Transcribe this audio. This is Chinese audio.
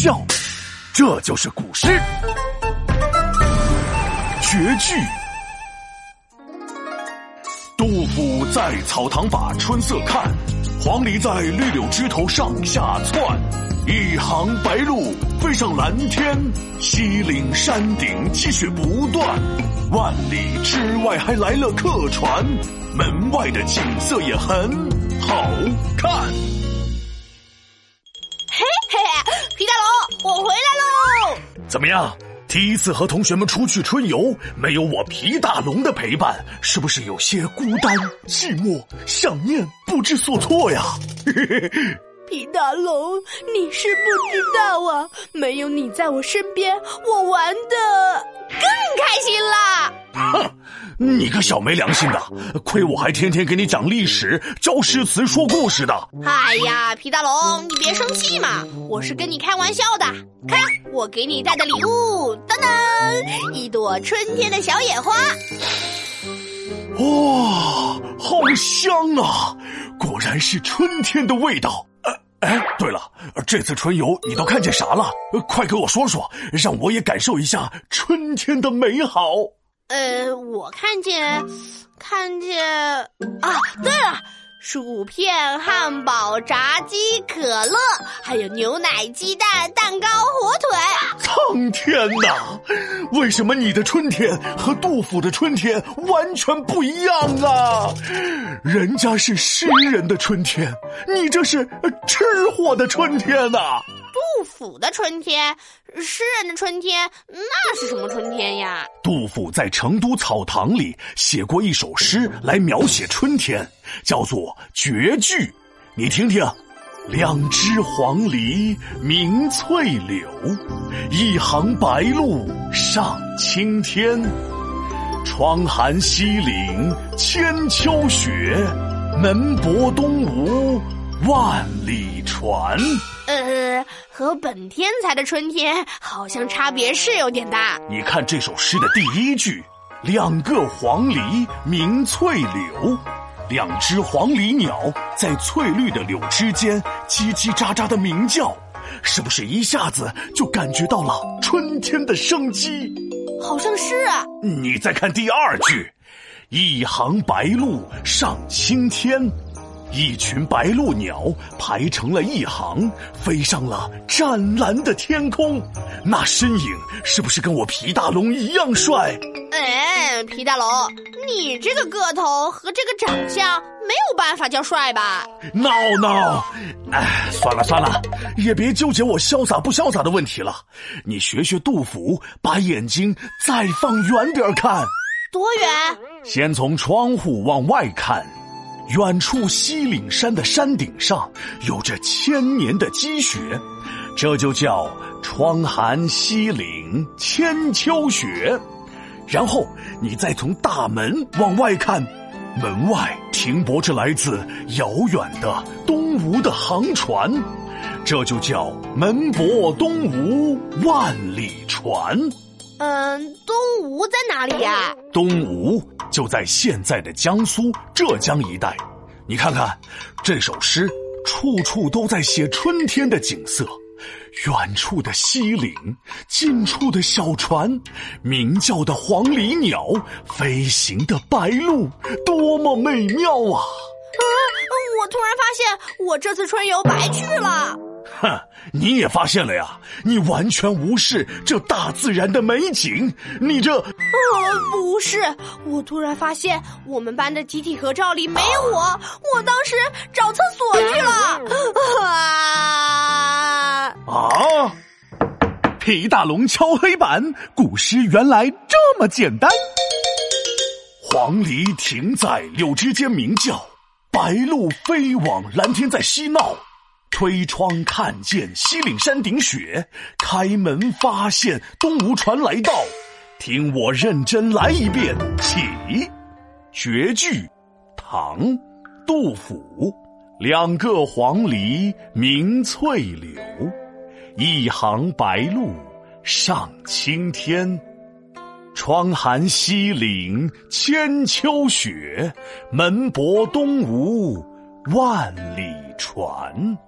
笑，这就是古诗绝句。杜甫在草堂把春色看，黄鹂在绿柳枝头上下窜。一行白鹭飞上蓝天，西岭山顶积雪不断。万里之外还来了客船，门外的景色也很好看。怎么样？第一次和同学们出去春游，没有我皮大龙的陪伴，是不是有些孤单、寂寞、想念、不知所措呀？嘿嘿嘿皮大龙，你是不知道啊，没有你在我身边，我玩的更开心啦！哼，你个小没良心的，亏我还天天给你讲历史、教诗词、说故事的。哎呀，皮大龙，你别生气嘛，我是跟你开玩笑的。看，我给你带的礼物，噔噔，一朵春天的小野花。哇，好香啊！果然是春天的味道。对了，这次春游你都看见啥了？快给我说说，让我也感受一下春天的美好。呃，我看见，看见啊，薯片、汉堡、炸鸡、可乐，还有牛奶、鸡蛋、蛋糕、火腿。苍天呐！为什么你的春天和杜甫的春天完全不一样啊？人家是诗人的春天，你这是吃货的春天呐！杜甫的春天，诗人的春天，那是什么春天呀？杜甫在成都草堂里写过一首诗来描写春天，叫做《绝句》，你听听：两只黄鹂鸣翠柳，一行白鹭上青天。窗含西岭千秋雪，门泊东吴万里船。呃，和本天才的春天好像差别是有点大。你看这首诗的第一句，“两个黄鹂鸣翠柳”，两只黄鹂鸟在翠绿的柳枝间叽叽喳喳的鸣叫，是不是一下子就感觉到了春天的生机？好像是啊。你再看第二句，“一行白鹭上青天”。一群白鹭鸟排成了一行，飞上了湛蓝的天空。那身影是不是跟我皮大龙一样帅？哎，皮大龙，你这个个头和这个长相没有办法叫帅吧？闹闹，哎，算了算了，也别纠结我潇洒不潇洒的问题了。你学学杜甫，把眼睛再放远点看。多远？先从窗户往外看。远处西岭山的山顶上有着千年的积雪，这就叫“窗含西岭千秋雪”。然后你再从大门往外看，门外停泊着来自遥远的东吴的航船，这就叫“门泊东吴万里船”。嗯，东吴在哪里呀？东吴就在现在的江苏、浙江一带。你看看，这首诗处处都在写春天的景色。远处的西岭，近处的小船，鸣叫的黄鹂鸟，飞行的白鹭，多么美妙啊！啊，我突然发现，我这次春游白去了。哼，你也发现了呀？你完全无视这大自然的美景，你这……呃，不是，我突然发现我们班的集体合照里没有我，我当时找厕所去了。啊！啊！皮大龙敲黑板，古诗原来这么简单。黄鹂停在柳枝间鸣叫，白鹭飞往蓝天在嬉闹。推窗看见西岭山顶雪，开门发现东吴船来到。听我认真来一遍，起。绝句，唐，杜甫。两个黄鹂鸣翠柳，一行白鹭上青天。窗含西岭千秋雪，门泊东吴万里船。